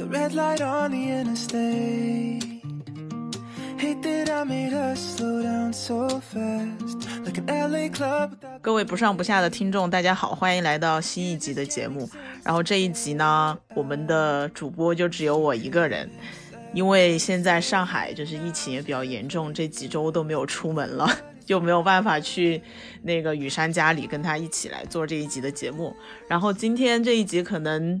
The red light on the interstate. Hate that I made us slow down so fast. Like an LA club. without 各位不上不下的听众，大家好，欢迎来到新一集的节目。然后这一集呢，我们的主播就只有我一个人，因为现在上海就是疫情也比较严重，这几周都没有出门了，就没有办法去那个雨山家里跟他一起来做这一集的节目。然后今天这一集可能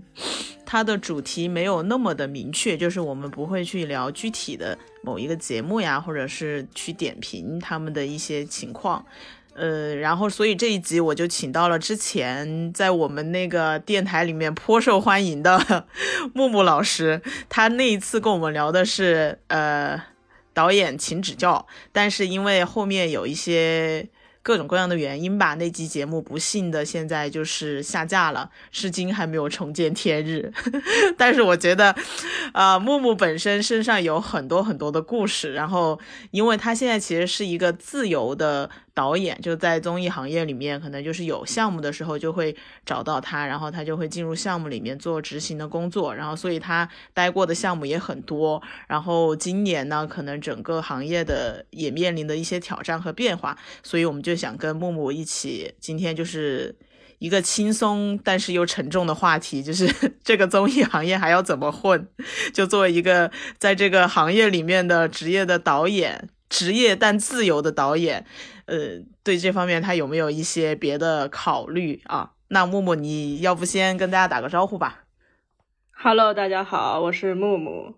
它的主题没有那么的明确，就是我们不会去聊具体的某一个节目呀，或者是去点评他们的一些情况。呃，然后所以这一集我就请到了之前在我们那个电台里面颇受欢迎的 木木老师，他那一次跟我们聊的是呃导演请指教，但是因为后面有一些各种各样的原因吧，那期节目不幸的现在就是下架了，至今还没有重见天日。但是我觉得，啊，木木本身身上有很多很多的故事，然后因为他现在其实是一个自由的导演，就在综艺行业里面，可能就是有项目的时候就会找到他，然后他就会进入项目里面做执行的工作，然后所以他待过的项目也很多。然后今年呢，可能整个行业的也面临的一些挑战和变化，所以我们就想跟木木一起，今天就是。一个轻松但是又沉重的话题，就是 这个综艺行业还要怎么混？就作为一个在这个行业里面的职业的导演，职业但自由的导演，呃，对这方面他有没有一些别的考虑啊？那木木，你要不先跟大家打个招呼吧？Hello，大家好，我是木木。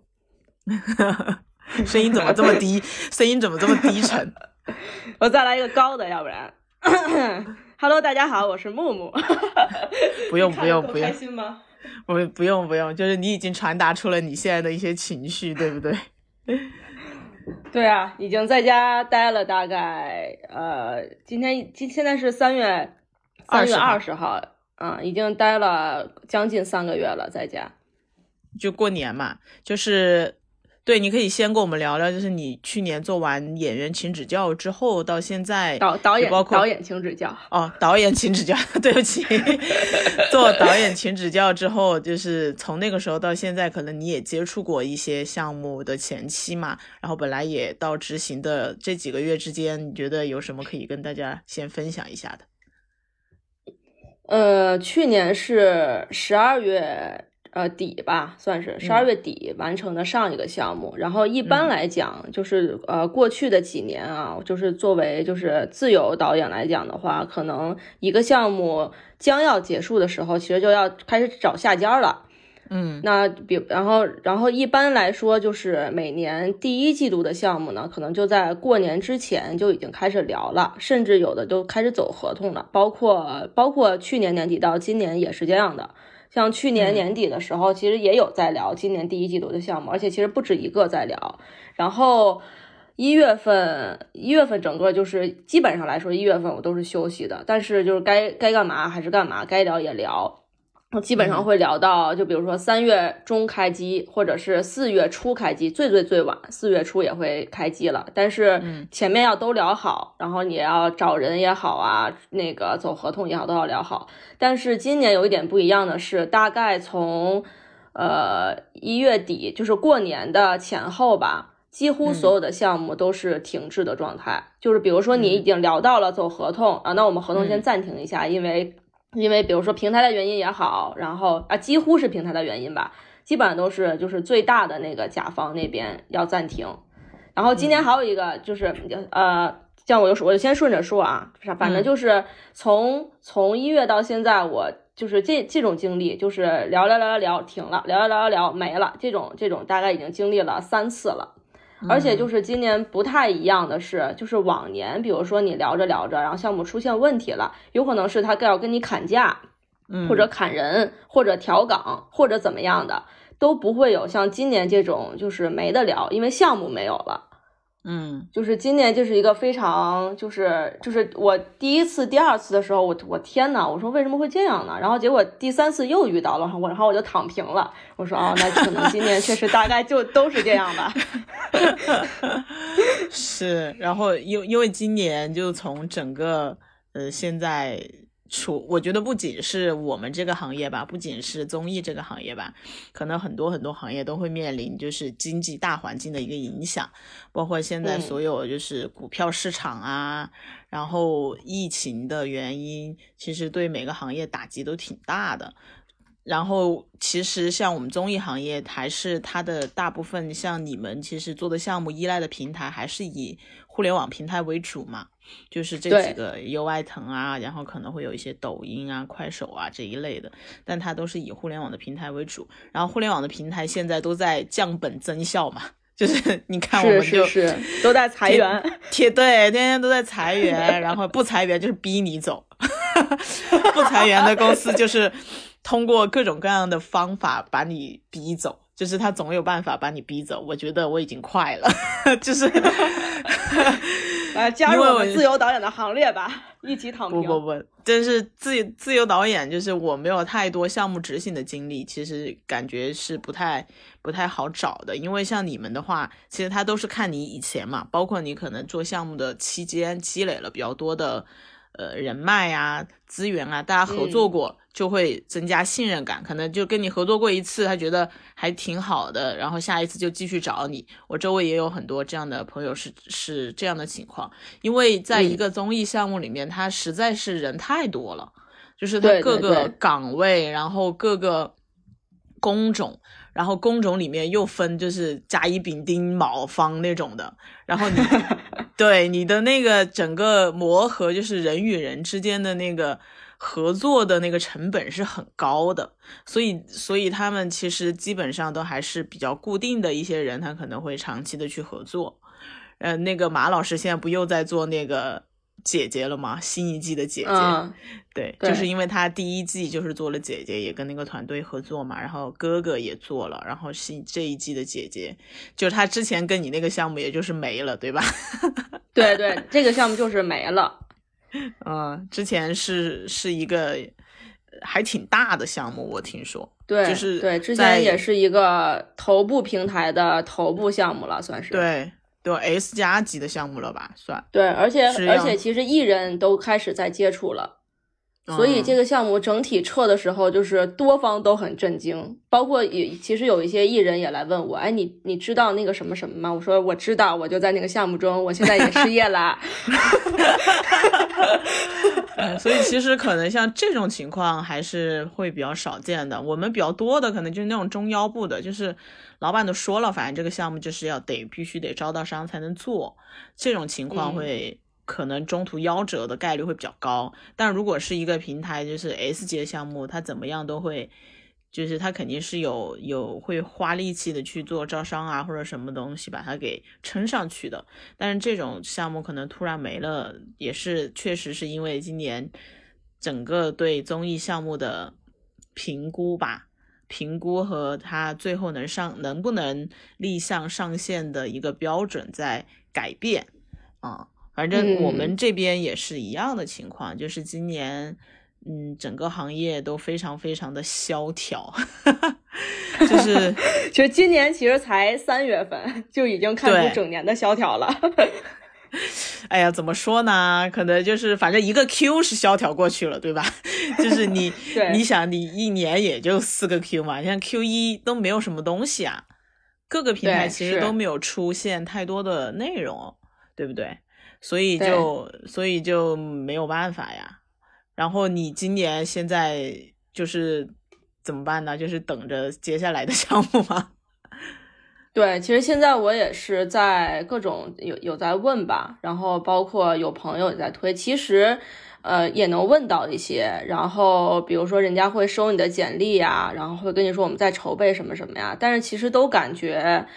声音怎么这么低？声音怎么这么低沉？我再来一个高的，要不然。Hello，大家好，我是木木。不用不用不用开心吗？不不用不用，就是你已经传达出了你现在的一些情绪，对不对？对啊，已经在家待了大概呃，今天今现在是三月三月二十号，啊、已经待了将近三个月了，在家。就过年嘛，就是对，你可以先跟我们聊聊，就是你去年做完演员请指教之后到现在，导导演包括导演请指教。哦，导演请指教，对不起，做导演请指教之后，就是从那个时候到现在，可能你也接触过一些项目的前期嘛，然后本来也到执行的这几个月之间，你觉得有什么可以跟大家先分享一下的？呃，去年是十二月呃底吧，算是十二月底完成的上一个项目。然后一般嗯来讲，就是呃过去的几年啊，就是作为就是自由导演来讲的话，可能一个项目将要结束的时候，其实就要开始找下家了。嗯那比然后然后一般来说，就是每年第一季度的项目呢，可能就在过年之前就已经开始聊了，甚至有的都开始走合同了，包括包括去年年底到今年也是这样的。像去年嗯年底的时候，其实也有在聊今年第一季度的项目，而且其实不止一个在聊。然后一月份，一月份整个就是基本上来说，一月份我都是休息的，但是就是该该干嘛还是干嘛，该聊也聊。我基本上会聊到，就比如说三月中开机，或者是四月初开机，最最最晚四月初也会开机了。但是嗯前面要都聊好，然后你要找人也好啊，那个走合同也好，都要聊好。但是今年有一点不一样的是，大概从呃一月底，就是过年的前后吧，几乎所有的项目都是停滞的状态。就是比如说你已经聊到了走合同、啊，那我们合同先嗯暂停一下，因为因为比如说平台的原因也好，然后啊几乎是平台的原因吧，基本上都是就是最大的那个甲方那边要暂停。然后今年还有一个就是呃。像我就说，我就先顺着说啊，反正就是从从一月到现在，我就是这这种经历，就是聊聊聊聊聊停了，聊聊聊聊聊没了，这种这种大概已经经历了三次了。而且就是今年不太一样的是，就是往年，比如说你聊着聊着，然后项目出现问题了，有可能是他要跟你砍价，嗯，或者砍人，或者调岗，或者怎么样的，都不会有像今年这种就是没得聊，因为项目没有了。嗯就是今年就是一个非常就是就是我第一次、第二次的时候，我我天呐，我说为什么会这样呢？然后结果第三次又遇到了，我然后我就躺平了。我说哦，那可能今年确实大概就都是这样吧。是，然后因因为今年就从整个呃现在除我觉得不仅是我们这个行业吧，不仅是综艺这个行业吧，可能很多很多行业都会面临就是经济大环境的一个影响，包括现在所有就是股票市场啊，然后疫情的原因，其实对每个行业打击都挺大的。然后其实像我们综艺行业，还是它的大部分像你们其实做的项目依赖的平台，还是以互联网平台为主嘛，就是这几个优爱腾啊，然后可能会有一些抖音啊、快手啊这一类的，但它都是以互联网的平台为主。然后互联网的平台现在都在降本增效嘛，就是你看我们就是都在裁员，贴对，天天都在裁员，然后不裁员就是逼你走，不裁员的公司就是。通过各种各样的方法把你逼走，就是他总有办法把你逼走。我觉得我已经快了，就是 来加入我们自由导演的行列吧，一起躺平。不不不，真是自自由导演，就是我没有太多项目执行的经历，其实感觉是不太不太好找的。因为像你们的话，其实他都是看你以前嘛，包括你可能做项目的期间积累了比较多的。呃，人脉啊，资源啊，大家合作过就会增加信任感。可能就跟你合作过一次，他觉得还挺好的，然后下一次就继续找你。我周围也有很多这样的朋友，是是这样的情况。因为在一个综艺项目里面，他实在是人太多了，就是他各个岗位，然后各个工种。然后工种里面又分，就是甲乙丙丁卯方那种的。然后你 对你的那个整个磨合，就是人与人之间的那个合作的那个成本是很高的。所以，所以他们其实基本上都还是比较固定的一些人，他可能会长期的去合作。呃，那个马老师现在不又在做那个？姐姐了吗？新一季的姐姐，对，就是因为他第一季就是做了姐姐，也跟那个团队合作嘛，然后哥哥也做了，然后新这一季的姐姐，就是他之前跟你那个项目也就是没了，对吧？对对，这个项目就是没了。嗯，之前是是一个还挺大的项目，我听说。对，就是对，之前也是一个头部平台的头部项目了，算是。对。对 S 加级的项目了吧？算对，而且而且其实艺人都开始在接触了，所以这个项目整体撤的时候，就是多方都很震惊，包括也其实有一些艺人也来问我，哎，你你知道那个什么什么吗？我说我知道，我就在那个项目中，我现在也失业了。所以其实可能像这种情况还是会比较少见的，我们比较多的可能就是那种中腰部的，就是。老板都说了，反正这个项目就是要得必须得招到商才能做，这种情况会可能中途夭折的概率会比较高。但如果是一个平台，就是 S 级的项目，它怎么样都会，就是它肯定是有有会花力气的去做招商啊或者什么东西把它给撑上去的。但是这种项目可能突然没了，也是确实是因为今年整个对综艺项目的评估吧。评估和它最后能上能不能立项上线的一个标准在改变啊，反正我们这边也是一样的情况，就是今年嗯整个行业都非常非常的萧条，就是 其实今年其实才三月份就已经看出整年的萧条了。哎呀，怎么说呢？可能就是反正一个 Q 是萧条过去了，对吧？就是你，你想你一年也就四个 Q 嘛，像 Q 一都没有什么东西啊，各个平台其实都没有出现太多的内容，对不对？所以就所以就没有办法呀。然后你今年现在就是怎么办呢？就是等着接下来的 项目吗？对，其实现在我也是在各种有有在问吧，然后包括有朋友也在推，其实，呃，也能问到一些。然后比如说人家会收你的简历呀，然后会跟你说我们在筹备什么什么呀，但是其实都感觉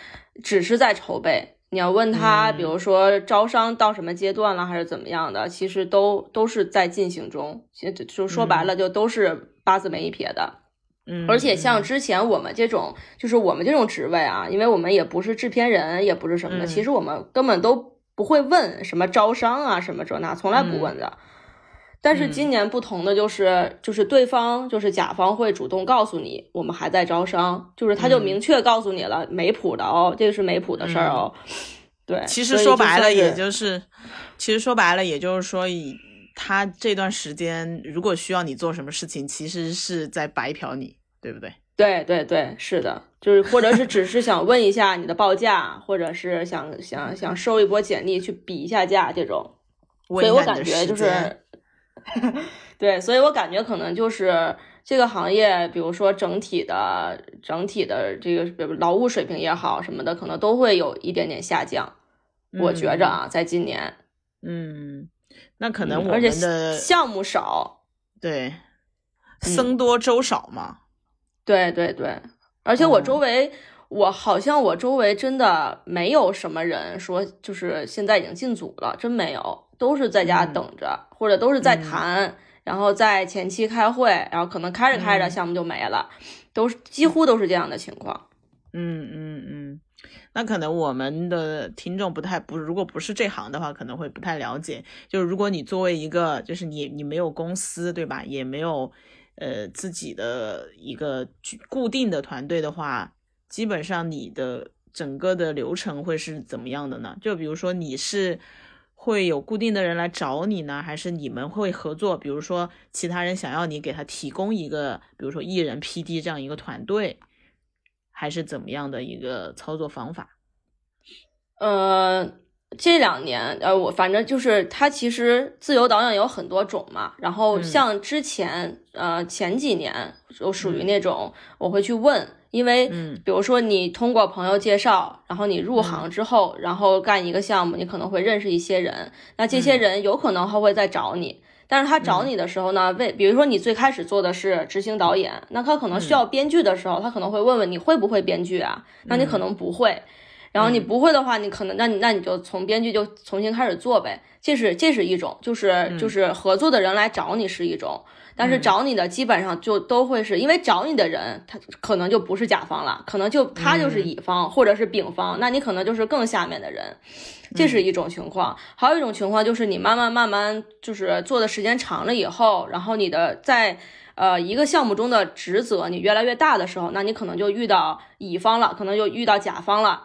只是在筹备。你要问他，比如说招商到什么阶段了，还是怎么样的，其实都都是在进行中。其实就说白了，就都是八字没一撇的。嗯，而且像之前我们这种，就是我们这种职位啊，因为我们也不是制片人，也不是什么的，其实我们根本都不会问什么招商啊，什么这那，从来不问的。但是今年不同的就是，就是对方就是甲方会主动告诉你，我们还在招商，就是他就明确告诉你了，没谱的哦，这个是没谱的事儿哦。对，其实说白了，也就是，其实说白了，也就是说以。他这段时间如果需要你做什么事情，其实是在白嫖你，对不对？对对对，是的，就是或者是只是想问一下你的报价，或者是想想想收一波简历去比一下价这种，所以我感觉就是，对，所以我感觉可能就是这个行业，比如说整体的整体的这个劳务水平也好什么的，可能都会有一点点下降。我觉着啊，在今年，嗯，那可能我们的项目少，对，僧多粥少嘛。对对对，而且我周围，我好像我周围真的没有什么人说，就是现在已经进组了，真没有，都是在家等着，或者都是在谈，然后在前期开会，然后可能开着开着项目就没了，都是几乎都是这样的情况。嗯嗯嗯，那可能我们的听众不太不，如果不是这行的话，可能会不太了解。就是如果你作为一个，就是你你没有公司，对吧？也没有。呃，自己的一个固定的团队的话，基本上你的整个的流程会是怎么样的呢？就比如说你是会有固定的人来找你呢，还是你们会合作？比如说其他人想要你给他提供一个，比如说艺人 PD 这样一个团队，还是怎么样的一个操作方法？呃。这两年，呃，我反正就是他其实自由导演有很多种嘛，然后像之前，呃，前几年就属于那种我会去问，因为，比如说你通过朋友介绍，然后你入行之后，然后干一个项目，你可能会认识一些人，那这些人有可能他会再找你，但是他找你的时候呢，为比如说你最开始做的是执行导演，那他可能需要编剧的时候，他可能会问问你会不会编剧啊，那你可能不会。然后你不会的话，你可能那你那你就从编剧就重新开始做呗，这是这是一种，就是就是合作的人来找你是一种，但是找你的基本上就都会是因为找你的人他可能就不是甲方了，可能就他就是乙方或者是丙方，那你可能就是更下面的人，这是一种情况。还有一种情况就是你慢慢慢慢就是做的时间长了以后，然后你的在呃一个项目中的职责你越来越大的时候，那你可能就遇到乙方了，可能就遇到甲方了。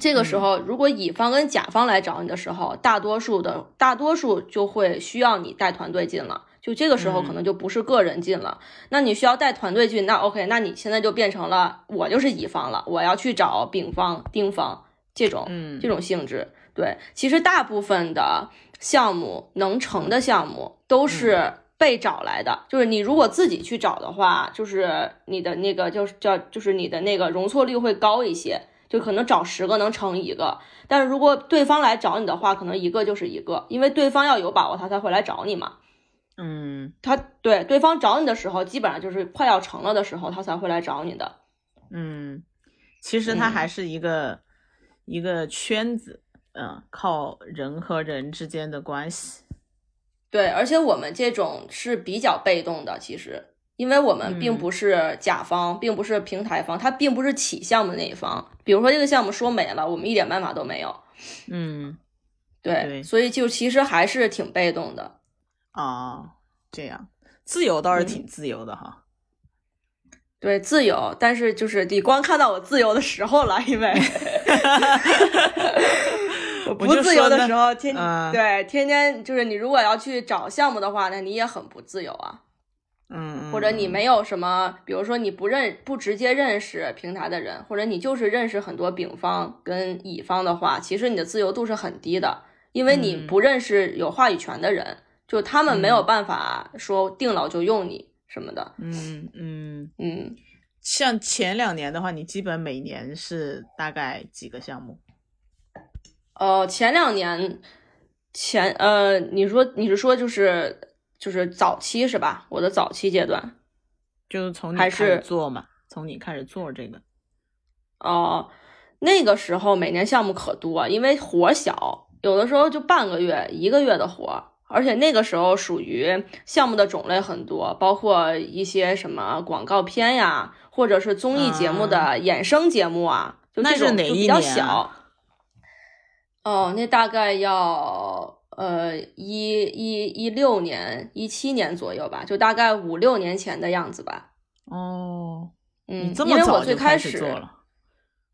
这个时候，如果乙方跟甲方来找你的时候，大多数的大多数就会需要你带团队进了。就这个时候，可能就不是个人进了。那你需要带团队进，那 OK，那你现在就变成了我就是乙方了，我要去找丙方、丁方这种这种性质。对，其实大部分的项目能成的项目都是被找来的。就是你如果自己去找的话，就是你的那个就是叫就是你的那个容错率会高一些。就可能找十个能成一个，但是如果对方来找你的话，可能一个就是一个，因为对方要有把握，他才会来找你嘛。嗯，他对对方找你的时候，基本上就是快要成了的时候，他才会来找你的。嗯，其实他还是一个一个圈子，嗯，靠人和人之间的关系。对，而且我们这种是比较被动的，其实。因为我们并不是甲方，并不是平台方，他并不是起项目的那一方。比如说这个项目说没了，我们一点办法都没有。嗯，对，所以就其实还是挺被动的。啊，这样自由倒是挺自由的哈。对，自由，但是就是你光看到我自由的时候了，因为 我不自由的时候，天对天天就是你如果要去找项目的话，那你也很不自由啊。嗯，或者你没有什么，比如说你不认不直接认识平台的人，或者你就是认识很多丙方跟乙方的话，其实你的自由度是很低的，因为你不认识有话语权的人，就他们没有办法说定老就用你什么的。嗯嗯嗯，像前两年的话，你基本每年是大概几个项目？呃，前两年前呃，你说你是说就是。就是早期是吧？我的早期阶段，就是从你开始做嘛，从你开始做这个。哦，那个时候每年项目可多，因为活小，有的时候就半个月、一个月的活，而且那个时候属于项目的种类很多，包括一些什么广告片呀，或者是综艺节目的衍生节目啊，就这种就比较小。哦，那大概要。呃，一一一六年、一七年左右吧，就大概五六年前的样子吧。哦，嗯，因为我最开始做了。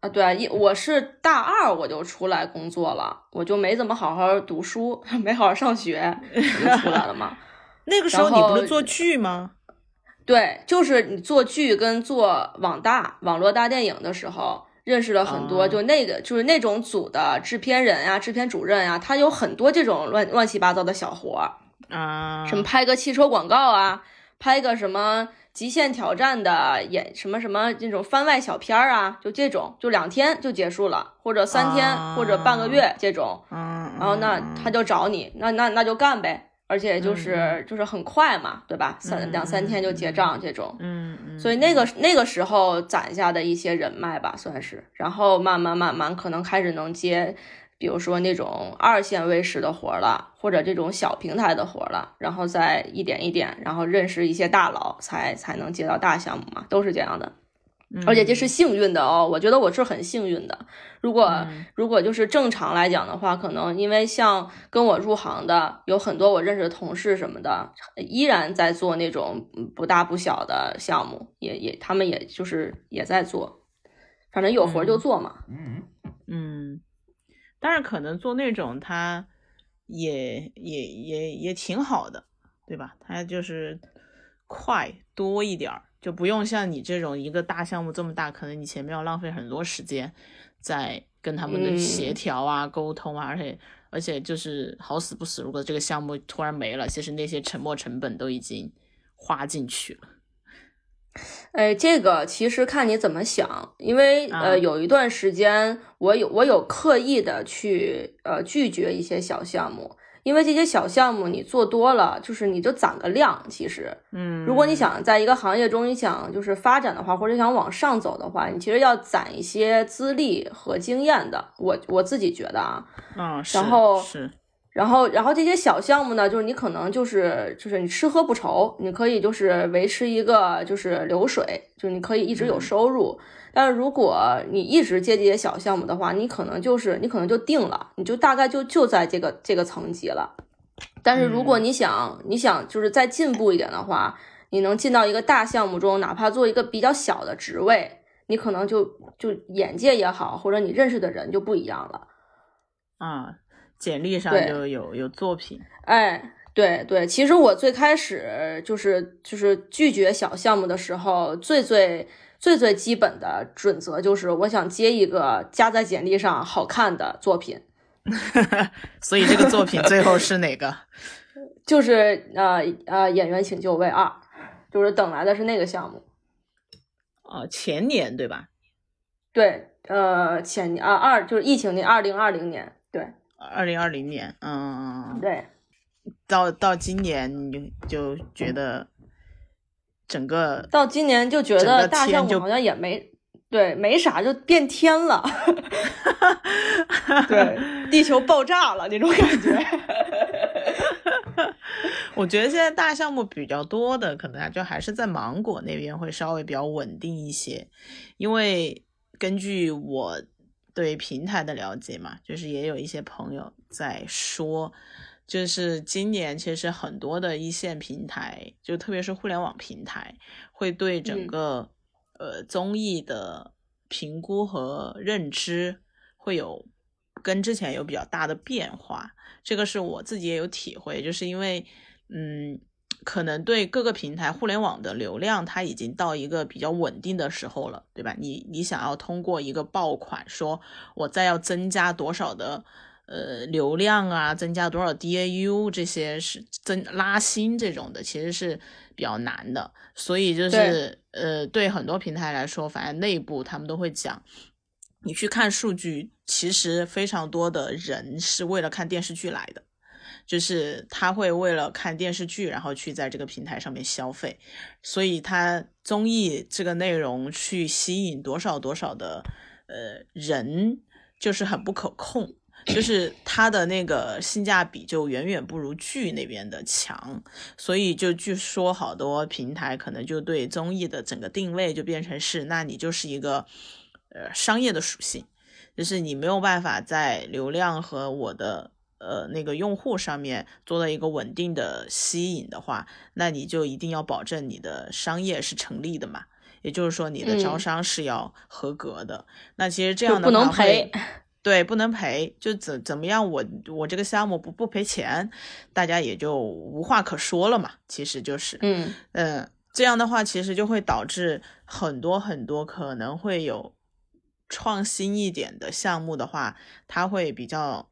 啊，对，一我是大二我就出来工作了，我就没怎么好好读书，没好好上学，就出来了嘛。那个时候你不是做剧吗？对，就是你做剧跟做网大网络大电影的时候，认识了很多，哦就那个就是那种组的制片人呀、制片主任呀，他有很多这种乱乱七八糟的小活儿，啊，什么拍个汽车广告啊，拍个什么极限挑战的演什么什么那种番外小片儿啊，就这种，就两天就结束了，或者三天、啊或者半个月这种，嗯，然后那嗯他就找你，那那那就干呗。而且就是、嗯就是很快嘛，对吧？三嗯两三天就结账这种，嗯嗯，所以那个那个时候攒下的一些人脉吧，算是，然后慢慢慢慢可能开始能接，比如说那种二线卫视的活儿了，或者这种小平台的活儿了，然后再一点一点，然后认识一些大佬，才才能接到大项目嘛，都是这样的。嗯而且这是幸运的哦，我觉得我是很幸运的。如果、嗯如果就是正常来讲的话，可能因为像跟我入行的有很多我认识的同事什么的，依然在做那种嗯不大不小的项目，也也他们也就是也在做，反正有活就做嘛。嗯，当然可能做那种他也也也也挺好的，对吧？他就是快多一点儿，就不用像你这种一个大项目这么大，可能你前面要浪费很多时间在跟他们的协嗯调啊、沟通啊，而且而且就是好死不死，如果这个项目突然没了，其实那些沉没成本都已经花进去了。哎，这个其实看你怎么想，因为啊呃，有一段时间我有我有刻意的去呃拒绝一些小项目，因为这些小项目你做多了，就是你就攒个量。其实，嗯，如果你想在一个行业中你想就是发展的话，或者想往上走的话，你其实要攒一些资历和经验的。我我自己觉得啊，嗯，是然后是然后，然后这些小项目呢，就是你可能就是就是你吃喝不愁，你可以就是维持一个就是流水，就是你可以一直有嗯收入。但是如果你一直接这些小项目的话，你可能就是你可能就定了，你就大概就就在这个这个层级了。但是如果嗯你想、你想就是再进步一点的话，你能进到一个大项目中，哪怕做一个比较小的职位，你可能就就眼界也好，或者你认识的人就不一样了。啊，简历上就有有作品。哎，对对，其实我最开始就是就是拒绝小项目的时候，最最最最基本的准则就是我想接一个加在简历上好看的作品，所以这个作品最后是哪个？就是呃呃演员请就位二，就是等来的是那个项目。哦，前年对吧？对，呃前年啊二就是疫情年二零二零年，对二零二零年，嗯，对。到到今年你就就觉得整个到今年就觉得大项目好像也没对没啥，就变天了，对，地球爆炸了那种感觉。我觉得现在大项目比较多的，可能就还是在芒果那边会稍微比较稳定一些，因为根据我对平台的了解嘛，就是也有一些朋友在说，就是今年其实很多的一线平台，就特别是互联网平台，会对整嗯个、呃综艺的评估和认知会有跟之前有比较大的变化。这个是我自己也有体会，就是因为，嗯，可能对各个平台互联网的流量，它已经到一个比较稳定的时候了，对吧？你你想要通过一个爆款，说我再要增加多少的呃流量啊，增加多少 DAU 这些是增拉新这种的，其实是比较难的。所以就是呃，对很多平台来说，反正内部他们都会讲。你去看数据，其实非常多的人是为了看电视剧来的，就是他会为了看电视剧，然后去在这个平台上面消费，所以他综艺这个内容去吸引多少多少的呃人，就是很不可控。就是它的那个性价比就远远不如剧那边的强，所以就据说好多平台可能就对综艺的整个定位就变成是，那你就是一个呃商业的属性，就是你没有办法在流量和我的呃那个用户上面做到一个稳定的吸引的话，那你就一定要保证你的商业是成立的嘛，也就是说你的招嗯商是要合格的。那其实这样的话不能赔。对，不能赔，就怎怎么样我，我这个项目不不赔钱，大家也就无话可说了嘛。其实就是，嗯嗯，这样的话，其实就会导致很多很多可能会有创新一点的项目的话，它会比较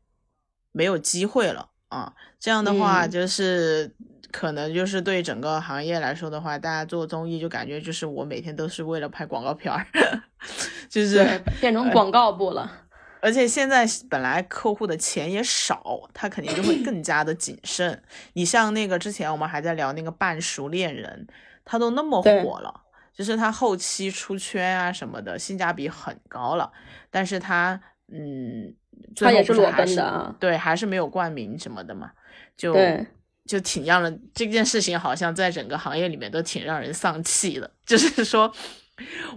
没有机会了啊。这样的话，嗯就是、可能就是对整个行业来说的话，大家做综艺就感觉就是我每天都是为了拍广告片儿，就是，变成广告部了。而且现在本来客户的钱也少，他肯定就会更加的谨慎。你像那个之前我们还在聊那个半熟恋人，他都那么火了，就是他后期出圈啊什么的，性价比很高了，但是他嗯，他也是裸奔的啊对，还是没有冠名什么的嘛，就就挺让人这件事情好像在整个行业里面都挺让人丧气的，就是说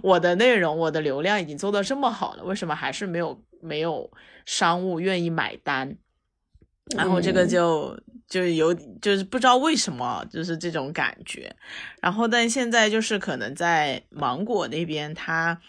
我的内容、我的流量已经做到这么好了，为什么还是没有没有商务愿意买单？然后这个嗯就就有就是不知道为什么就是这种感觉，然后但现在就是可能在芒果那边它。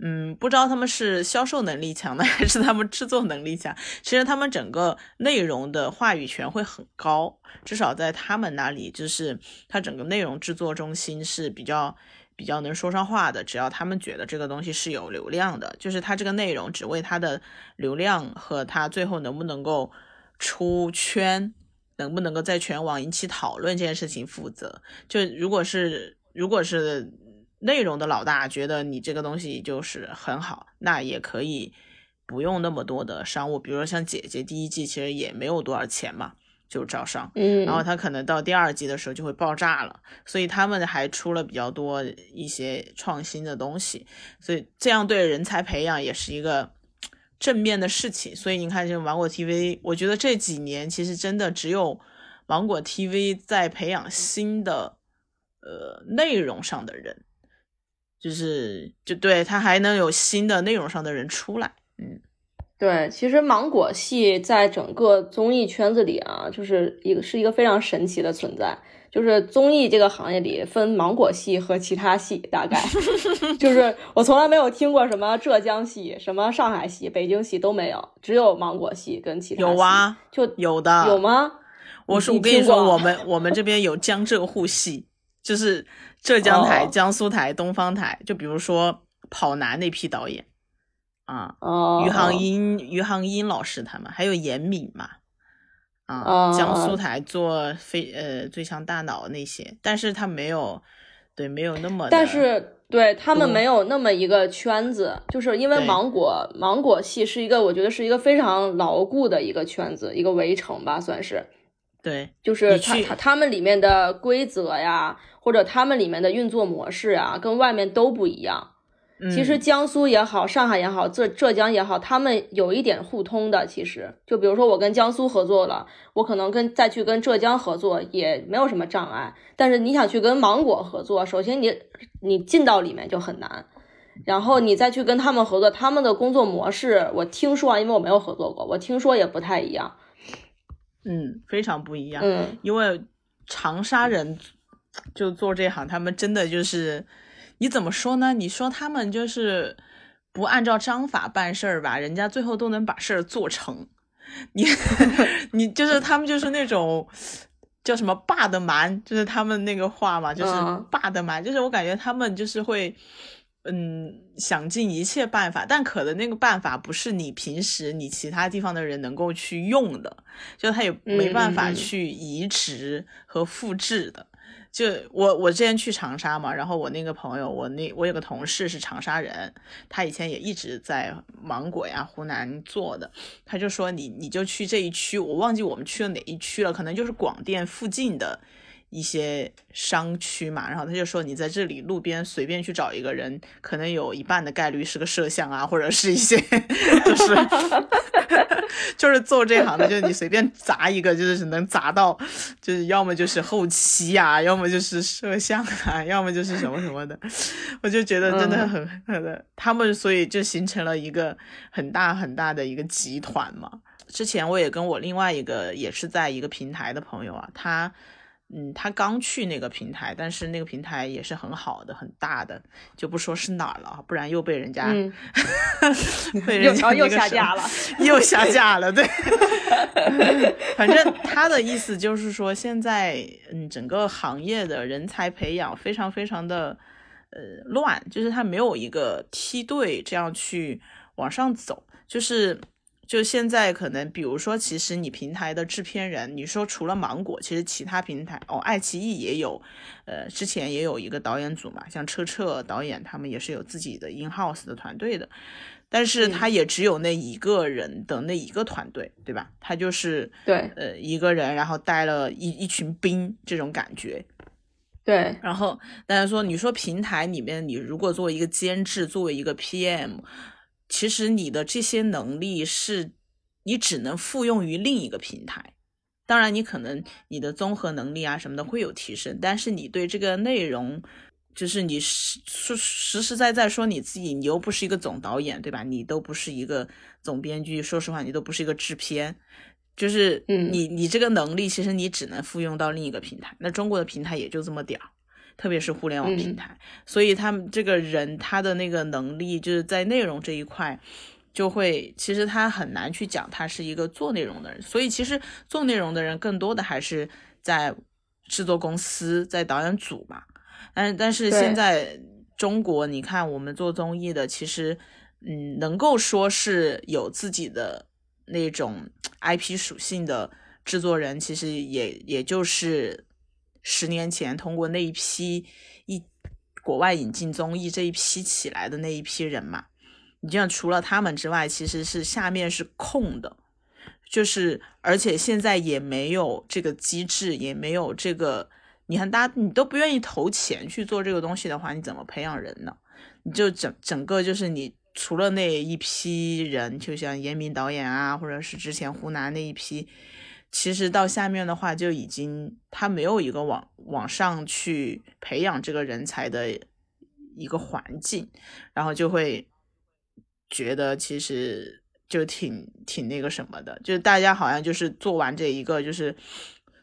嗯，不知道他们是销售能力强呢，还是他们制作能力强。其实他们整个内容的话语权会很高，至少在他们那里，就是他整个内容制作中心是比较比较能说上话的。只要他们觉得这个东西是有流量的，就是他这个内容只为他的流量和他最后能不能够出圈，能不能够在全网引起讨论这件事情负责。就如果是如果是内容的老大觉得你这个东西就是很好，那也可以不用那么多的商务，比如说像姐姐第一季其实也没有多少钱嘛，就招商，嗯，然后他可能到第二季的时候就会爆炸了，所以他们还出了比较多一些创新的东西，所以这样对人才培养也是一个正面的事情。所以你看，这个芒果 TV，我觉得这几年其实真的只有芒果 TV 在培养新的呃内容上的人，就是就对他还能有新的内容上的人出来，嗯。对，其实芒果系在整个综艺圈子里啊，就是一个是一个非常神奇的存在。就是综艺这个行业里分芒果系和其他系，大概 就是我从来没有听过什么浙江系、什么上海系、北京系都没有，只有芒果系跟其他系有啊，就有的有吗？我说我跟你说，我们我们这边有江浙沪系，就是浙江台、哦江苏台、东方台。就比如说跑男那批导演啊，哦，余杭英、余杭英老师他们，还有严敏嘛，啊，哦江苏台做非呃最强大脑那些，但是他没有对没有那么，但是对他们没有那么一个圈子，就是因为芒果芒果系是一个，我觉得是一个非常牢固的一个圈子，一个围城吧，算是。对就是他他他们里面的规则呀，或者他们里面的运作模式啊，跟外面都不一样。其实嗯江苏也好，上海也好，浙浙江也好，他们有一点互通的。其实，就比如说我跟江苏合作了，我可能跟再去跟浙江合作也没有什么障碍。但是你想去跟芒果合作，首先你你进到里面就很难，然后你再去跟他们合作，他们的工作模式，我听说啊，因为我没有合作过，我听说也不太一样。嗯非常不一样，嗯，因为长沙人就做这行，他们真的就是，你怎么说呢？你说他们就是不按照章法办事儿吧，人家最后都能把事儿做成。你 你就是他们就是那种叫什么霸的蛮，就是他们那个话嘛，就是嗯霸的蛮，就是我感觉他们就是会。嗯，想尽一切办法，但可能那个办法不是你平时你其他地方的人能够去用的，就他也没办法去移植和复制的。就我我之前去长沙嘛，然后我那个朋友，我那我有个同事是长沙人，他以前也一直在芒果呀、湖南做的，他就说你你就去这一区，我忘记我们去了哪一区了，可能就是广电附近的。一些商区嘛，然后他就说你在这里路边随便去找一个人，可能有一半的概率是个摄像啊，或者是一些就是 就是做这行的，就是你随便砸一个，就是能砸到，就是要么就是后期啊，要么就是摄像啊，要么就是什么什么的，我就觉得真的很很的，他们所以就形成了一个很大很大的一个集团嘛。之前我也跟我另外一个也是在一个平台的朋友啊，他。嗯，他刚去那个平台，但是那个平台也是很好的、很大的，就不说是哪儿了，不然又被人家，被人家又下架了，又下架了。对，反正他的意思就是说，现在嗯，整个行业的人才培养非常非常的呃乱，就是他没有一个梯队这样去往上走，就是。就现在可能，比如说，其实你平台的制片人，你说除了芒果，其实其他平台哦，爱奇艺也有，呃，之前也有一个导演组嘛，像车澈导演他们也是有自己的 in house 的团队的，但是他也只有那一个人的那一个团队，对吧？他就是对，呃，一个人然后带了一一群兵这种感觉，对。然后，但是说你说平台里面，你如果作为一个监制，作为一个 PM。其实你的这些能力是，你只能复用于另一个平台。当然，你可能你的综合能力啊什么的会有提升，但是你对这个内容，就是你实实实实在在说你自己，你又不是一个总导演，对吧？你都不是一个总编剧，说实话，你都不是一个制片，就是你你这个能力，其实你只能复用到另一个平台。那中国的平台也就这么点儿。特别是互联网平台，所以他们这个人他的那个能力就是在内容这一块，就会其实他很难去讲他是一个做内容的人。所以其实做内容的人更多的还是在制作公司、在导演组嘛。但但是现在中国，你看我们做综艺的，其实嗯，能够说是有自己的那种 IP 属性的制作人，其实也也就是。十年前，通过那一批一国外引进综艺这一批起来的那一批人嘛，你像除了他们之外，其实是下面是空的，就是而且现在也没有这个机制，也没有这个，你看大家你都不愿意投钱去做这个东西的话，你怎么培养人呢？你就整整个就是你除了那一批人，就像严明导演啊，或者是之前湖南那一批。其实到下面的话，就已经他没有一个往往上去培养这个人才的一个环境，然后就会觉得其实就挺挺那个什么的，就是大家好像就是做完这一个，就是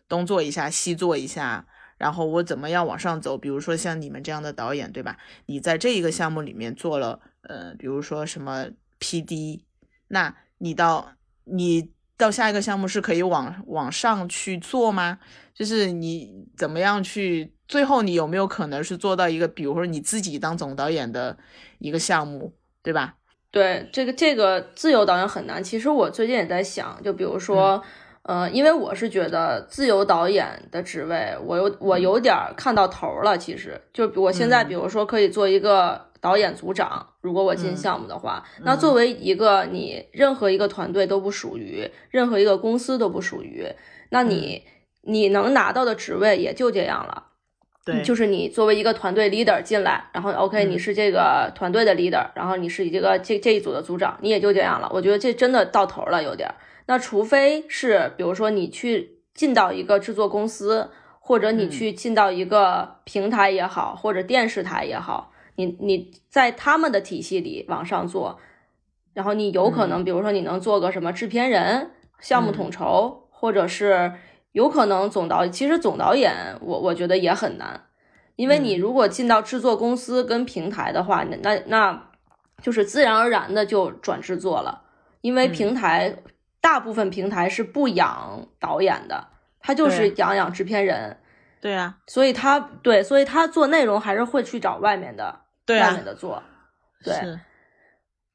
东做一下西做一下，然后我怎么样往上走？比如说像你们这样的导演，对吧？你在这一个项目里面做了，呃，比如说什么 PD，那你到你。到下一个项目是可以往往上去做吗？就是你怎么样去，最后你有没有可能是做到一个，比如说你自己当总导演的一个项目，对吧？对，这个这个自由导演很难。其实我最近也在想，就比如说，呃，因为我是觉得自由导演的职位，我有我有点看到头了。其实就我现在，比如说可以做一个。导演组长，如果我进项目的话，那作为一个你任何一个团队都不属于，任何一个公司都不属于，那你你能拿到的职位也就这样了。对，就是你作为一个团队 leader 进来，然后 OK，你是这个团队的 leader，然后你是这个这这一组的组长，你也就这样了。我觉得这真的到头了，有点。那除非是比如说你去进到一个制作公司，或者你去进到一个平台也好，或者电视台也好。你你在他们的体系里往上做，然后你有可能，比如说你能做个什么制片人、项目统筹，或者是有可能总导。其实总导演，我我觉得也很难，因为你如果进到制作公司跟平台的话，那那那就是自然而然的就转制作了，因为平台大部分平台是不养导演的，他就是养养制片人。对啊，所以他对，所以他做内容还是会去找外面的。外面的做，对，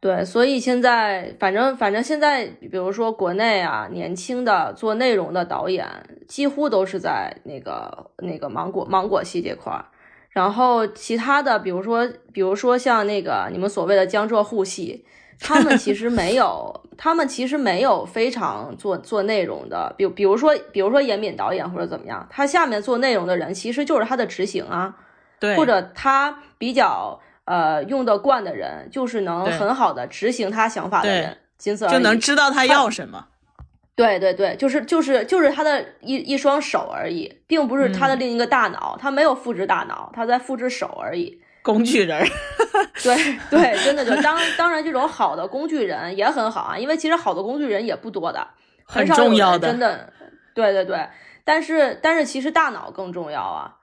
对，所以现在反正反正现在，比如说国内啊，年轻的做内容的导演，几乎都是在那个那个芒果芒果系这块儿，然后其他的，比如说比如说像那个你们所谓的江浙沪系，他们其实没有，他们其实没有非常做做内容的，比比如说比如说严敏导演或者怎么样，他下面做内容的人其实就是他的执行啊。对，或者他比较呃用得惯的人，就是能很好的执行他想法的人，仅此而已，就能知道他要什么。对对对，就是就是就是他的一一双手而已，并不是他的另一个大脑，他没有复制大脑，他在复制手而已。工具人儿。对对，真的就当当然这种好的工具人也很好啊，因为其实好的工具人也不多的，很很重要的真的。对对对，但是但是其实大脑更重要啊，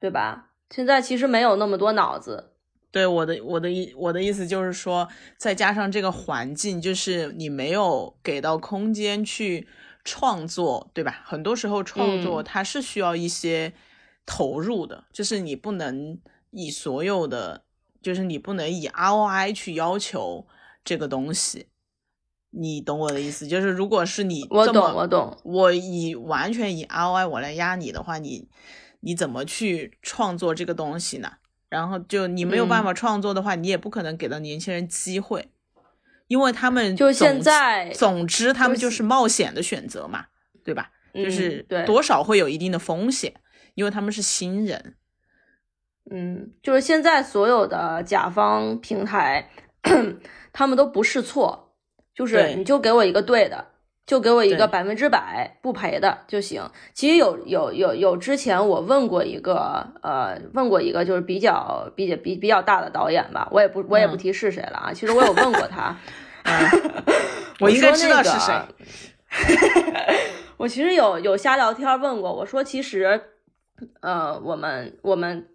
对吧？现在其实没有那么多脑子，对我的我的意我的意思就是说，再加上这个环境，就是你没有给到空间去创作，对吧？很多时候创作嗯它是需要一些投入的，就是你不能以所有的，就是你不能以 ROI 去要求这个东西。你懂我的意思，就是如果是你我懂我懂我以完全以 ROI 我来压你的话，你你怎么去创作这个东西呢？然后就你没有办嗯法创作的话，你也不可能给到年轻人机会，因为他们就现在总之他们就就是是冒险的选择嘛，对吧？就嗯是多少会有一定的风险，因为他们是新人。嗯，就是现在所有的甲方平台，他们都不试错，就是你就给我一个对的，就给我一个对百分之百不赔的就行。其实有有有有之前我问过一个呃问过一个就是比较比较比比较大的导演吧，我也不我也不嗯提是谁了啊。其实我有问过他 我应该知道是谁。我其实有有瞎聊天问过，我说其实，呃，我们我们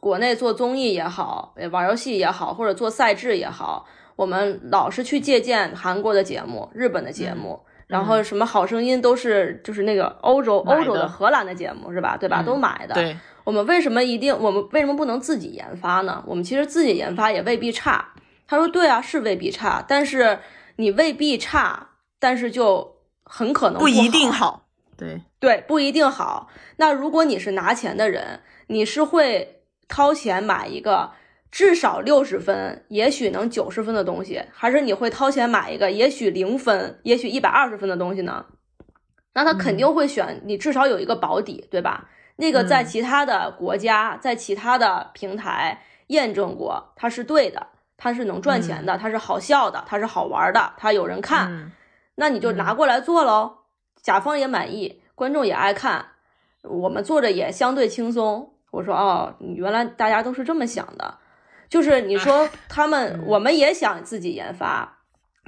国内做综艺也好，呃玩游戏也好，或者做赛制也好，我们老是去借鉴韩国的节目、日本的节目，然后什么好声音都是就是那个欧洲欧洲的荷兰的节目是吧？对吧？嗯都买的。对，我们为什么一定我们为什么不能自己研发呢？我们其实自己研发也未必差。他说对啊，是未必差，但是你未必差，但是就很可能不一定好。对，对，不一定好。那如果你是拿钱的人，你是会掏钱买一个至少六十分，也许能九十分的东西，还是你会掏钱买一个也许零分，也许一百二十分的东西呢？那他肯定会选你至少有一个保底，对吧？那个在嗯其他的国家，在其他的平台验证过，它是对的，它是能赚钱的，它是好笑的，它是好玩的，它有人看。嗯那你就拿过来做喽，甲方也满意，观众也爱看，我们做着也相对轻松。我说哦，原来大家都是这么想的，就是你说他们，嗯我们也想自己研发，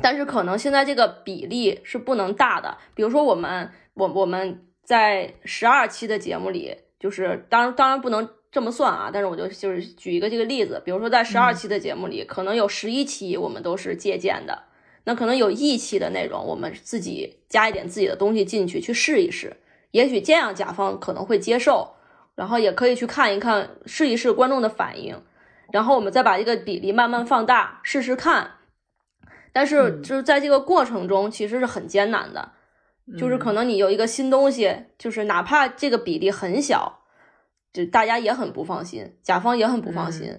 但是可能现在这个比例是不能大的。比如说我们，我我们在十二期的节目里，就是当然当然不能这么算啊，但是我就就是举一个这个例子，比如说在十二嗯期的节目里，可能有十一期我们都是借鉴的。那可能有一期的内容，我们自己加一点自己的东西进去，去试一试，也许这样甲方可能会接受，然后也可以去看一看，试一试观众的反应，然后我们再把这个比例慢慢放大，试试看。但是嗯。就是在这个过程中，其实是很艰难的，就是可能能你有一个新东西，就是哪怕这个比例很小，就大家也很不放心，甲方也很不放心。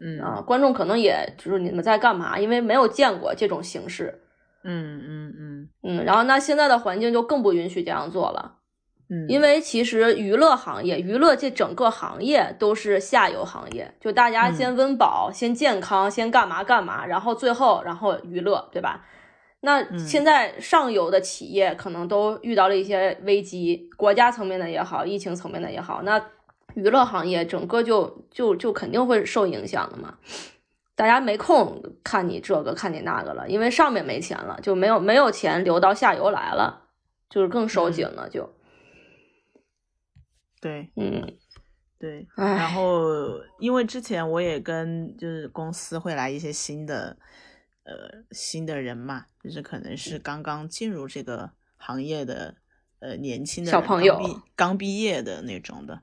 嗯。啊，观众可能也就是你们在干嘛，因为没有见过这种形式，嗯嗯嗯。嗯，然后那现在的环境就更不允许这样做了，嗯，因为其实娱乐行业、娱乐这整个行业都是下游行业，就大家嗯。先温饱、先健康、先干嘛干嘛，然后最后然后娱乐，对吧？那嗯。现在上游的企业可能都遇到了一些危机，国家层面的也好，疫情层面的也好，那娱乐行业整个就就就肯定会受影响的嘛。大家没空看你这个看你那个了，因为上面没钱了，就没有没有钱流到下游来了，就是更收紧了，就对嗯，对。然后，因为之前我也跟就是公司会来一些新的呃新的人嘛，就是可能是刚刚进入这个行业的呃年轻的小朋友刚毕刚毕业的那种的，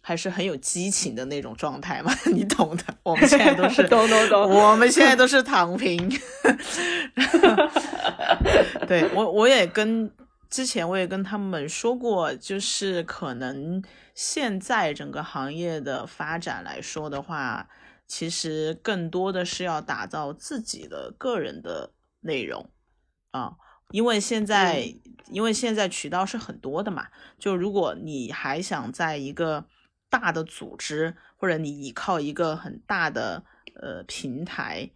还是很有激情的那种状态嘛，你懂的。我们现在都是 懂懂懂我们现在都是躺平。对我，我也跟之前我也跟他们说过，就是可能现在整个行业的发展来说的话，其实更多的是要打造自己的个人的内容啊。因为现在，因为现在渠道是很多的嘛，就如果你还想在一个大的组织，或者你依靠一个很大的呃平台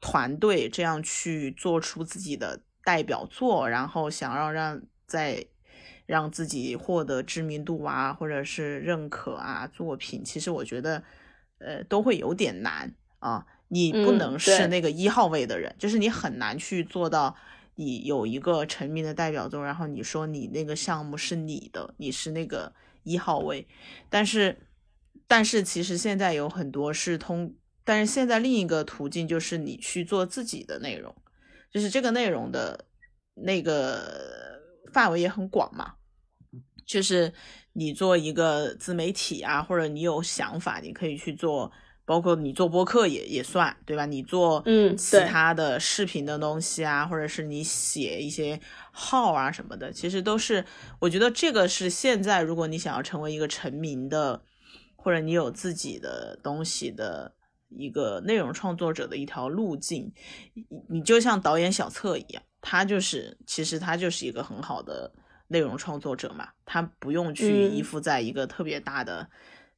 团队这样去做出自己的代表作，然后想要让在让自己获得知名度啊，或者是认可啊，作品，其实我觉得呃都会有点难啊。你不嗯能是那个一号位的人，就是你很难去做到。你有一个成名的代表作，然后你说你那个项目是你的，你是那个一号位，但是，但是其实现在有很多是通，但是现在另一个途径就是你去做自己的内容，就是这个内容的那个范围也很广嘛，就是你做一个自媒体啊，或者你有想法，你可以去做。包括你做播客也也算对吧？你做嗯其他的视频的东西啊，或者是你写一些号啊什么的，其实都是我觉得这个是现在如果你想要成为一个成名的，或者你有自己的东西的一个内容创作者的一条路径。你你就像导演小策一样，他就是其实他就是一个很好的内容创作者嘛，他不用去嗯依附在一个特别大的。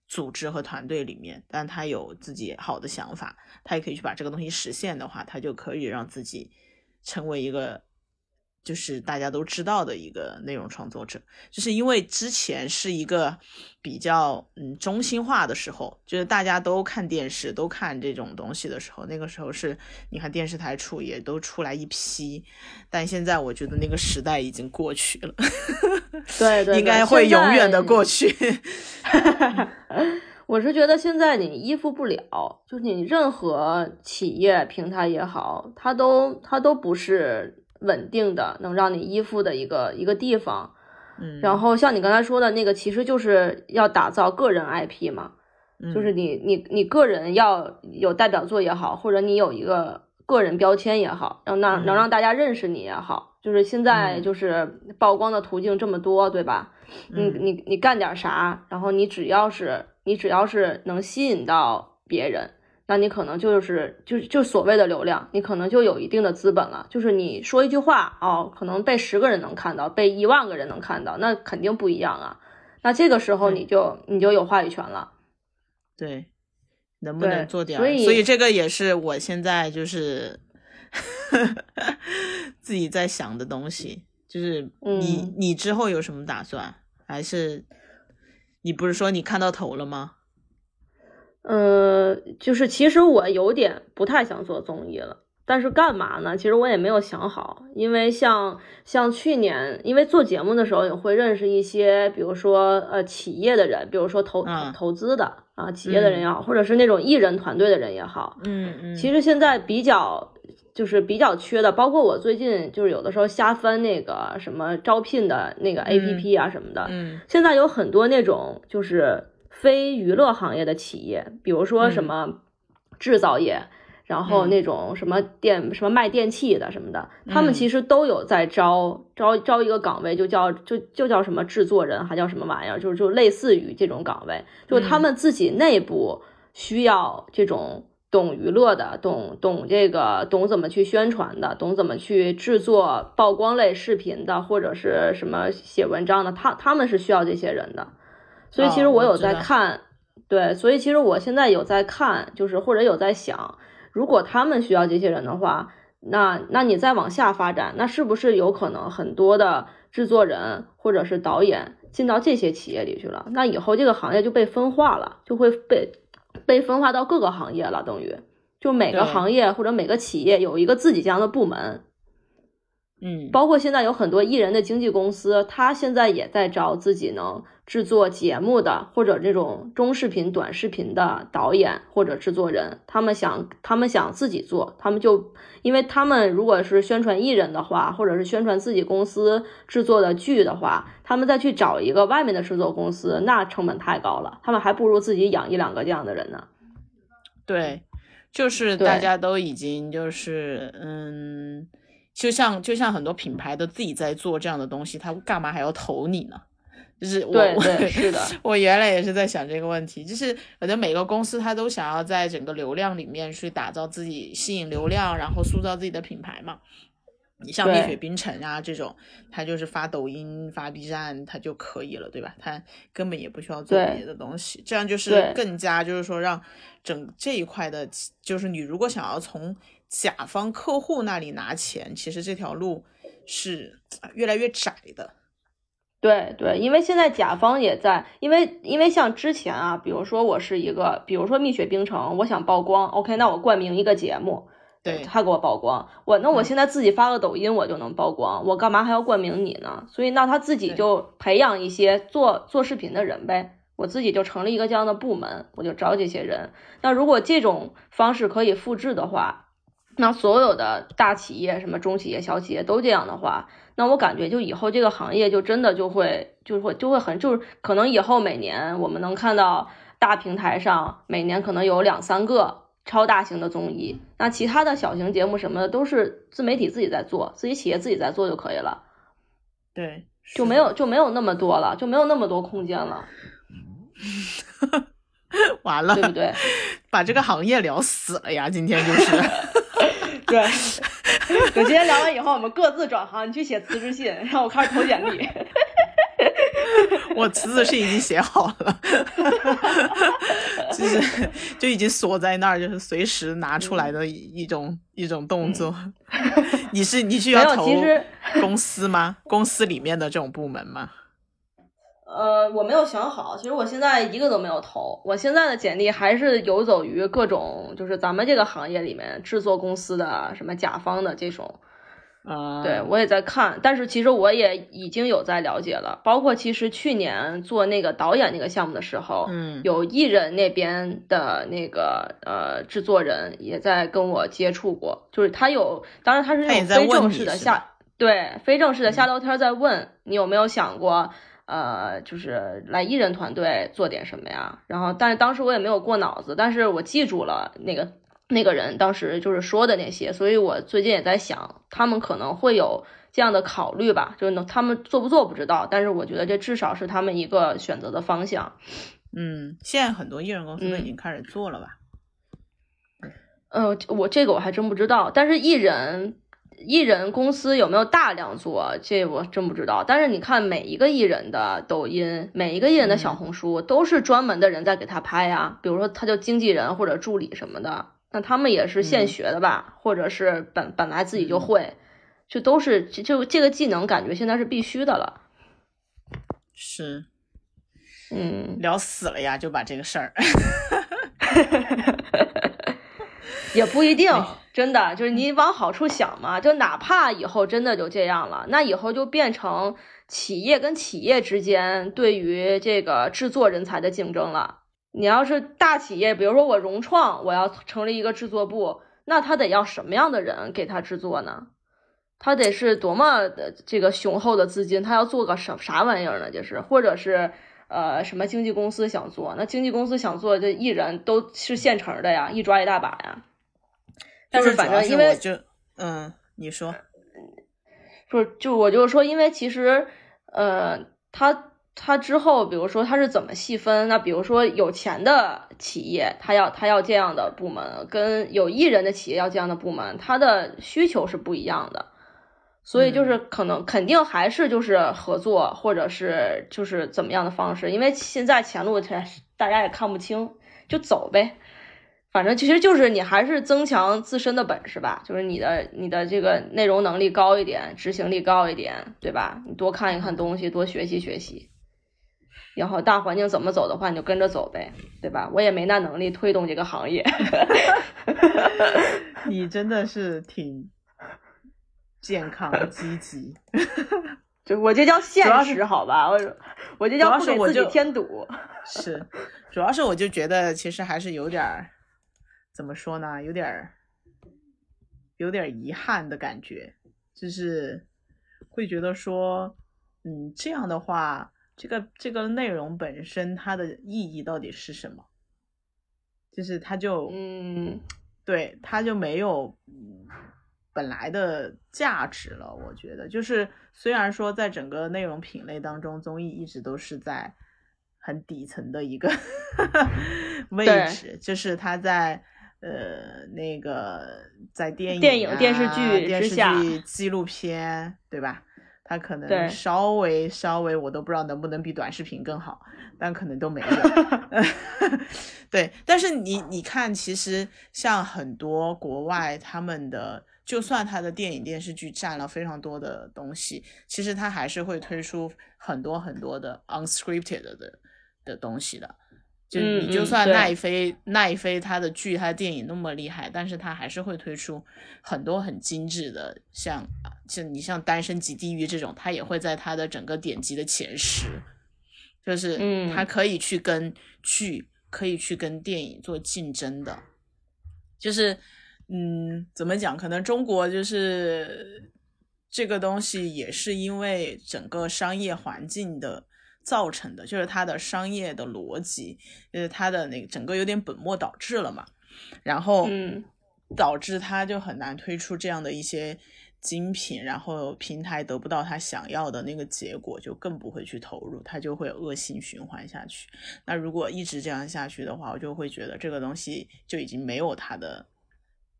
组织和团队里面，但他有自己好的想法，他也可以去把这个东西实现的话，他就可以让自己成为一个就是大家都知道的一个内容创作者。就是因为之前是一个比较嗯中心化的时候，就是大家都看电视，都看这种东西的时候，那个时候是你看电视台出也都出来一批，但现在我觉得那个时代已经过去了，对对，应该会永远的。过去。我是觉得现在你依附不了，就是你任何企业平台也好，它都它都不是稳定的，能让你依附的一个一个地方。嗯，然后像你刚才说的那个，其实就是要打造个人 IP 嘛，嗯。就是你你你个人要有代表作也好，或者你有一个个人标签也好，让让能嗯让大家认识你也好，就是现在嗯。就是曝光的途径这么多，对吧？你嗯你你干点啥，然后你只要是你只要是能吸引到别人，那你可能就是就就所谓的流量，你可能就有一定的资本了。就是你说一句话哦，可能被十个人能看到，被一万个人能看到，那肯定不一样啊。那这个时候你就你就有话语权了。对，能不能做点儿？所以这个也是我现在就是 自己在想的东西，就是你、嗯你之后有什么打算？还是你不是说你看到头了吗？呃，就是其实我有点不太想做综艺了，但是干嘛呢？其实我也没有想好，因为像像去年，因为做节目的时候也会认识一些，比如说呃企业的人，比如说投嗯投资的啊企业的人也好，或者是那种艺人团队的人也好，嗯嗯，其实现在比较就是比较缺的，包括我最近就是有的时候瞎翻那个什么招聘的那个 A P P 啊什么的，嗯现在有很多那种就是非娱乐行业的企业，比如说什嗯么制造业，然后嗯那种什么电什么卖电器的什么的，他们嗯其实都有在招招招一个岗位，就叫就就叫什么制作人，还叫什么玩意儿，就是就类似于这种岗位，就是他嗯们自己内部需要这种。懂娱乐的，懂懂这个，懂怎么去宣传的，懂怎么去制作曝光类视频的，或者是什么写文章的，他他们是需要这些人的。所以其实哦我有在看，对，所以其实我现在有在看，就是或者有在想，如果他们需要这些人的话，那那你再往下发展，那是不是有可能很多的制作人或者是导演进到这些企业里去了？那以后这个行业就被分化了，就会被被分化到各个行业了，等于。就每个行业或者每个企业有一个自己这样的部门，嗯，包括现在有很多艺人的经纪公司，他现在也在招自己能制作节目的或者这种中视频、短视频的导演或者制作人，他们想他们想自己做，他们就因为他们如果是宣传艺人的话，或者是宣传自己公司制作的剧的话，他们再去找一个外面的制作公司，那成本太高了，他们还不如自己养一两个这样的人呢。对，就是大家都已经就是嗯，就像就像很多品牌都自己在做这样的东西，他干嘛还要投你呢？就是我对是的 我原来也是在想这个问题，就是反正每个公司它都想要在整个流量里面去打造自己，吸引流量，然后塑造自己的品牌嘛。你像蜜雪冰城啊这种，它就是发抖音、发 B 站，它就可以了，对吧？它根本也不需要做别的东西，这样就是更加就是说让整这一块的，就是你如果想要从甲方客户那里拿钱，其实这条路是呃越来越窄的。对对，因为现在甲方也在，因为因为像之前啊，比如说我是一个，比如说蜜雪冰城，我想曝光，OK，那我冠名一个节目，对他给我曝光，我那我嗯现在自己发个抖音我就能曝光，我干嘛还要冠名你呢？所以那他自己就培养一些做做视频的人呗，我自己就成立一个这样的部门，我就招这些人。那如果这种方式可以复制的话，那所有的大企业、什么中企业、小企业都这样的话，那我感觉就以后这个行业就真的就会就会就会很就是可能以后每年我们能看到大平台上每年可能有两三个超大型的综艺，那其他的小型节目什么的都是自媒体自己在做，自己企业自己在做就可以了，对，就没有就没有那么多了，就没有那么多空间了，完了，对不对？把这个行业聊死了呀！今天就是，对，我今天聊完以后，我们各自转行，你去写辞职信，然后我开始投简历。我辞职信已经写好了，就是就已经锁在那儿，就是随时拿出来的一一种一种动作。你是你是没有，要投公司吗？公司里面的这种部门吗？呃，我没有想好，其实我现在一个都没有投，我现在的简历还是游走于各种就是咱们这个行业里面制作公司的什么甲方的这种。啊、对，我也在看，但是其实我也已经有在了解了，包括其实去年做那个导演那个项目的时候，嗯有艺人那边的那个呃制作人也在跟我接触过，就是他有，当然他是那种非正式的下，对，非正式的瞎嗯聊天在问你有没有想过。呃，就是来艺人团队做点什么呀？然后，但是当时我也没有过脑子，但是我记住了那个那个人当时就是说的那些，所以我最近也在想，他们可能会有这样的考虑吧，就是能他们做不做不知道，但是我觉得这至少是他们一个选择的方向。嗯，现在很多艺人公司都已嗯经开始做了吧？呃，我这个我还真不知道，但是艺人艺人公司有没有大量做，这我真不知道。但是你看每一个艺人的抖音，每一个艺人的小嗯红书，都是专门的人在给他拍呀，比如说他就经纪人或者助理什么的，那他们也是现嗯学的吧，或者是本本来自己就嗯会，就都是就就这个技能，感觉现在是必须的了。是嗯，聊死了呀，就把这个事儿。也不一定哎，真的就是你往好处想嘛，就哪怕以后真的就这样了，那以后就变成企业跟企业之间对于这个制作人才的竞争了。你要是大企业，比如说我融创，我要成立一个制作部，那他得要什么样的人给他制作呢？他得是多么的这个雄厚的资金，他要做个什啥玩意儿呢？就是或者是呃什么经纪公司想做，那经纪公司想做这艺人都是现成的呀，一抓一大把呀。但是反正因为就嗯，你说不是就我就是说，因为其实呃，他他之后，比如说他是怎么细分？那比如说有钱的企业，他要他要这样的部门，跟有艺人的企业要这样的部门，他的需求是不一样的。所以就是可能肯定还是就是合作，或者是就是怎么样的方式，因为现在前路大大家也看不清，就走呗。反正其实就是你还是增强自身的本事吧，就是你的你的这个内容能力高一点，执行力高一点，对吧？你多看一看东西，多学习学习，然后大环境怎么走的话，你就跟着走呗，对吧？我也没那能力推动这个行业。你真的是挺健康积极。就我这叫现实，好吧？我我这叫不给自己添堵。是，主要是我就觉得其实还是有点儿，怎么说呢，有点儿，有点遗憾的感觉，就是会觉得说，嗯，这样的话，这个这个内容本身它的意义到底是什么？就是它就，嗯，对，它就没有嗯本来的价值了。我觉得，就是虽然说在整个内容品类当中，综艺一直都是在很底层的一个 位置，就是它在呃那个在电影、电影啊、电视剧电视剧、纪录片，对吧？它可能稍微稍微，我都不知道能不能比短视频更好，但可能都没有。对，但是你你看，其实像很多国外他们的就算他的电影电视剧占了非常多的东西，其实他还是会推出很多很多的 unscripted 的的东西的。就你就算奈飞奈飞他的剧他的电影那么厉害，但是他还是会推出很多很精致的，像像你像《单身即地狱》这种，他也会在他的整个点击的前十，就是他可以去跟剧可以去跟电影做竞争的，就是嗯，怎么讲？可能中国就是这个东西也是因为整个商业环境的。造成的就是它的商业的逻辑，就是它的那个整个有点本末倒置了嘛，然后导致它就很难推出这样的一些精品，然后平台得不到他想要的那个结果，就更不会去投入，它就会恶性循环下去。那如果一直这样下去的话，我就会觉得这个东西就已经没有它的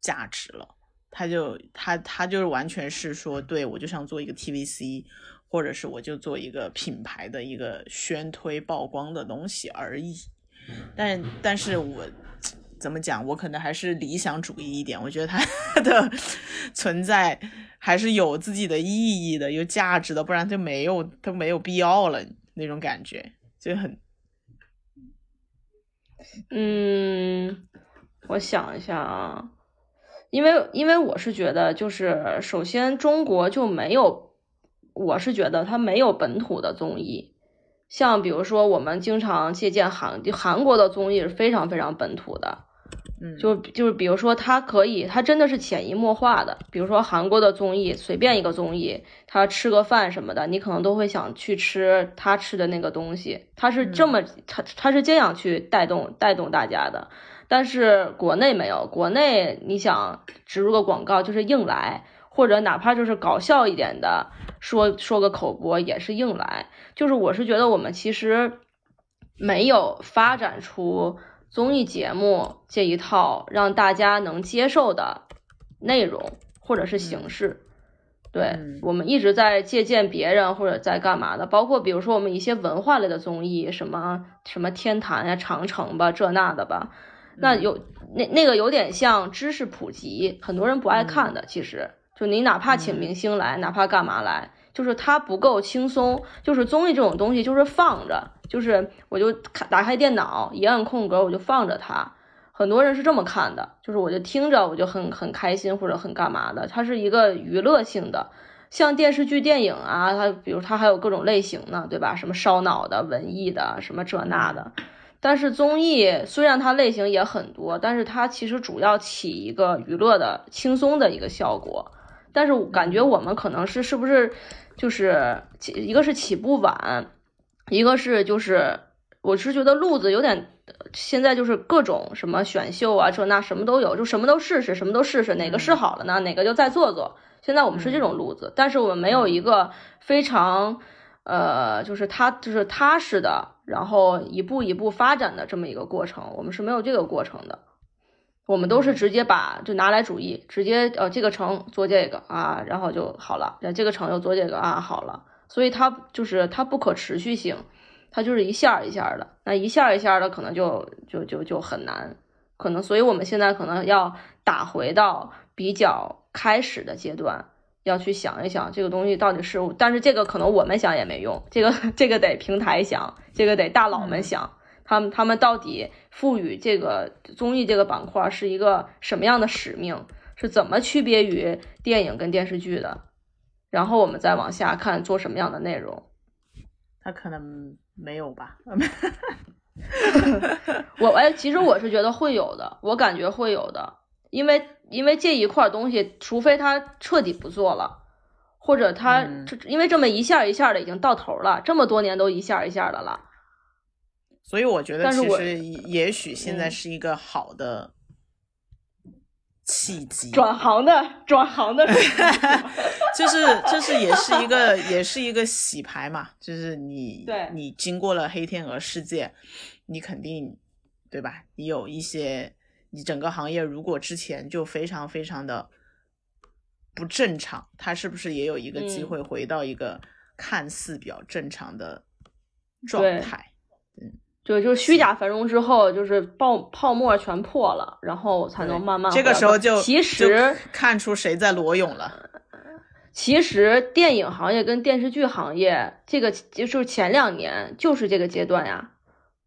价值了，他就他他就是完全是说，对我就想做一个 TVC。或者是我就做一个品牌的一个宣推曝光的东西而已，但但是我怎么讲，我可能还是理想主义一点，我觉得它 的存在还是有自己的意义的，有价值的，不然就没有都没有必要了那种感觉，就很，嗯，我想一下啊，因为因为我是觉得，就是首先中国就没有。我是觉得它没有本土的综艺，像比如说我们经常借鉴韩韩国的综艺是非常非常本土的，嗯，就就是比如说它可以，它真的是潜移默化的。比如说韩国的综艺，随便一个综艺，他吃个饭什么的，你可能都会想去吃他吃的那个东西。他是这么，他他是这样去带动带动大家的。但是国内没有，国内你想植入个广告就是硬来。或者哪怕就是搞笑一点的，说说个口播也是硬来。就是我是觉得我们其实没有发展出综艺节目这一套让大家能接受的内容或者是形式。对我们一直在借鉴别人或者在干嘛的，包括比如说我们一些文化类的综艺，什么什么天坛呀、长城吧，这那的吧。那有那那个有点像知识普及，很多人不爱看的，其实。就你哪怕请明星来，哪怕干嘛来，就是它不够轻松。就是综艺这种东西，就是放着，就是我就看打开电脑，一按空格我就放着它。很多人是这么看的，就是我就听着我就很很开心或者很干嘛的。它是一个娱乐性的，像电视剧、电影啊，它比如它还有各种类型呢，对吧？什么烧脑的、文艺的，什么这那的。但是综艺虽然它类型也很多，但是它其实主要起一个娱乐的、轻松的一个效果。但是感觉我们可能是是不是就是起一个是起步晚，一个是就是我是觉得路子有点，现在就是各种什么选秀啊这那什么都有，就什么都试试，什么都试试，哪个试好了呢？哪个就再做做。现在我们是这种路子，但是我们没有一个非常呃，就是他就是踏实的，然后一步一步发展的这么一个过程，我们是没有这个过程的。我们都是直接把就拿来主义，直接呃这个城做这个啊，然后就好了，这个城又做这个啊，好了，所以它就是它不可持续性，它就是一下一下的，那一下一下的可能就就就就很难，可能所以我们现在可能要打回到比较开始的阶段，要去想一想这个东西到底是，但是这个可能我们想也没用，这个这个得平台想，这个得大佬们想。他们他们到底赋予这个综艺这个板块是一个什么样的使命？是怎么区别于电影跟电视剧的？然后我们再往下看做什么样的内容？他可能没有吧。我哎，其实我是觉得会有的，我感觉会有的，因为因为这一块东西，除非他彻底不做了，或者他这因为这么一下一下的已经到头了，这么多年都一下一下的了。所以我觉得，其实也许现在是一个好的契机，转行的转行的，就是就是也是一个也是一个洗牌嘛，就是你对你经过了黑天鹅事件，你肯定对吧？你有一些你整个行业如果之前就非常非常的不正常，它是不是也有一个机会回到一个看似比较正常的状态？嗯。就就是虚假繁荣之后，就是泡泡沫全破了，然后才能慢慢这个时候就其实看出谁在裸泳了。其实电影行业跟电视剧行业，这个就是前两年就是这个阶段呀，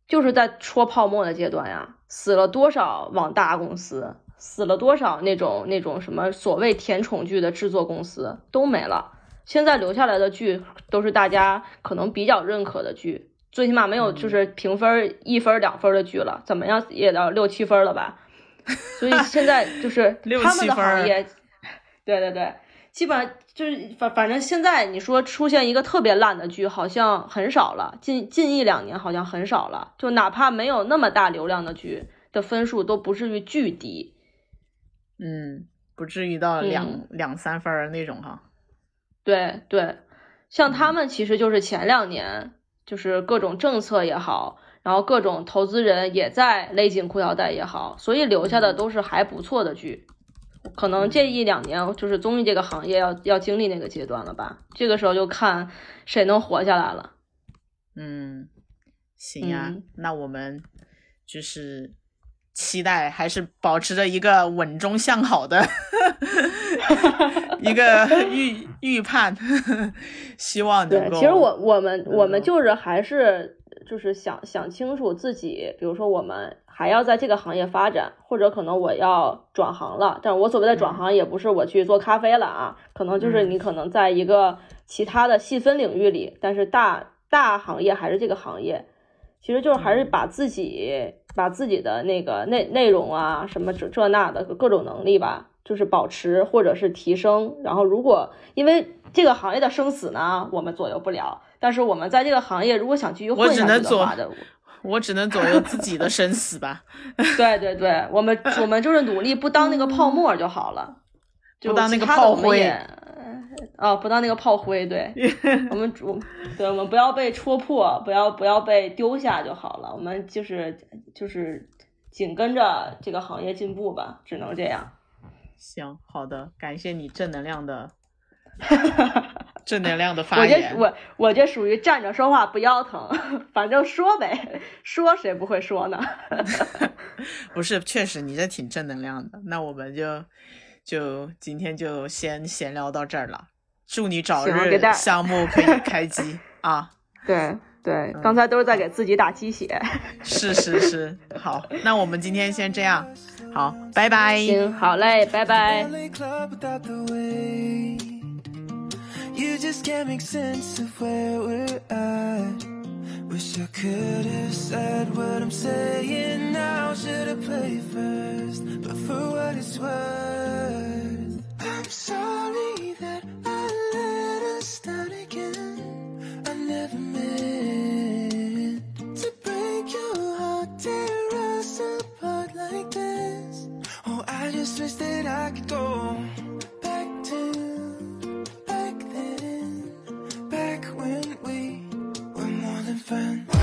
就是在戳泡沫的阶段呀，死了多少网大公司，死了多少那种那种什么所谓甜宠剧的制作公司都没了，现在留下来的剧都是大家可能比较认可的剧，最起码没有就是评分一分两分的剧了，怎么样也到六七分了吧？所以现在 就是他们的行业，对对对。基本上就是反反正现在你说出现一个特别烂的剧，好像很少了。近近一两年好像很少了，就哪怕没有那么大流量的剧的分数都不至于巨低。嗯，不至于到两两三分那种哈。对对，像他们其实就是前两年就是各种政策也好，然后各种投资人也在勒紧裤腰带也好，所以留下的都是还不错的剧。可能这一两年就是综艺这个行业要要经历那个阶段了吧？这个时候就看谁能活下来了。嗯，行呀，那我们就是期待还是保持着一个稳中向好的 一个预 预判，希望能够。其实我我们我们就是还是就是想想清楚自己，比如说我们。还要在这个行业发展，或者可能我要转行了。但我所谓的转行，也不是我去做咖啡了啊，可能就是你可能在一个其他的细分领域里，但是大大行业还是这个行业。其实就是还是把自己把自己的那个内内容啊，什么这这那的各种能力吧，就是保持或者是提升。然后如果因为这个行业的生死呢，我们左右不了，但是我们在这个行业如果想继续混下去的话的。我只能左右自己的生死吧。对对对，我们我们就是努力不当那个泡沫就好了，不当那个炮灰。啊，不当那个炮灰。对，我们主，对我们不要被戳破，不要不要被丢下就好了。我们就是就是紧跟着这个行业进步吧，只能这样。行，好的，感谢你正能量的。正能量的发言，我这我我这属于站着说话不腰疼，反正说呗，说谁不会说呢？不是，确实你这挺正能量的。那我们就就今天就先闲聊到这儿了。祝你早日项目可以开机 啊！对对，刚才都是在给自己打鸡血。是是是，好，那我们今天先这样，好，拜拜。行，好嘞，拜拜。You just can't make sense of where we're at. Wish I could have said what I'm saying now. Should have played first, but for what it's worth, I'm sorry that I let us again. I never meant to break your heart, tear us apart like this. I just wish that I could go back to back then, back when we were more than friends.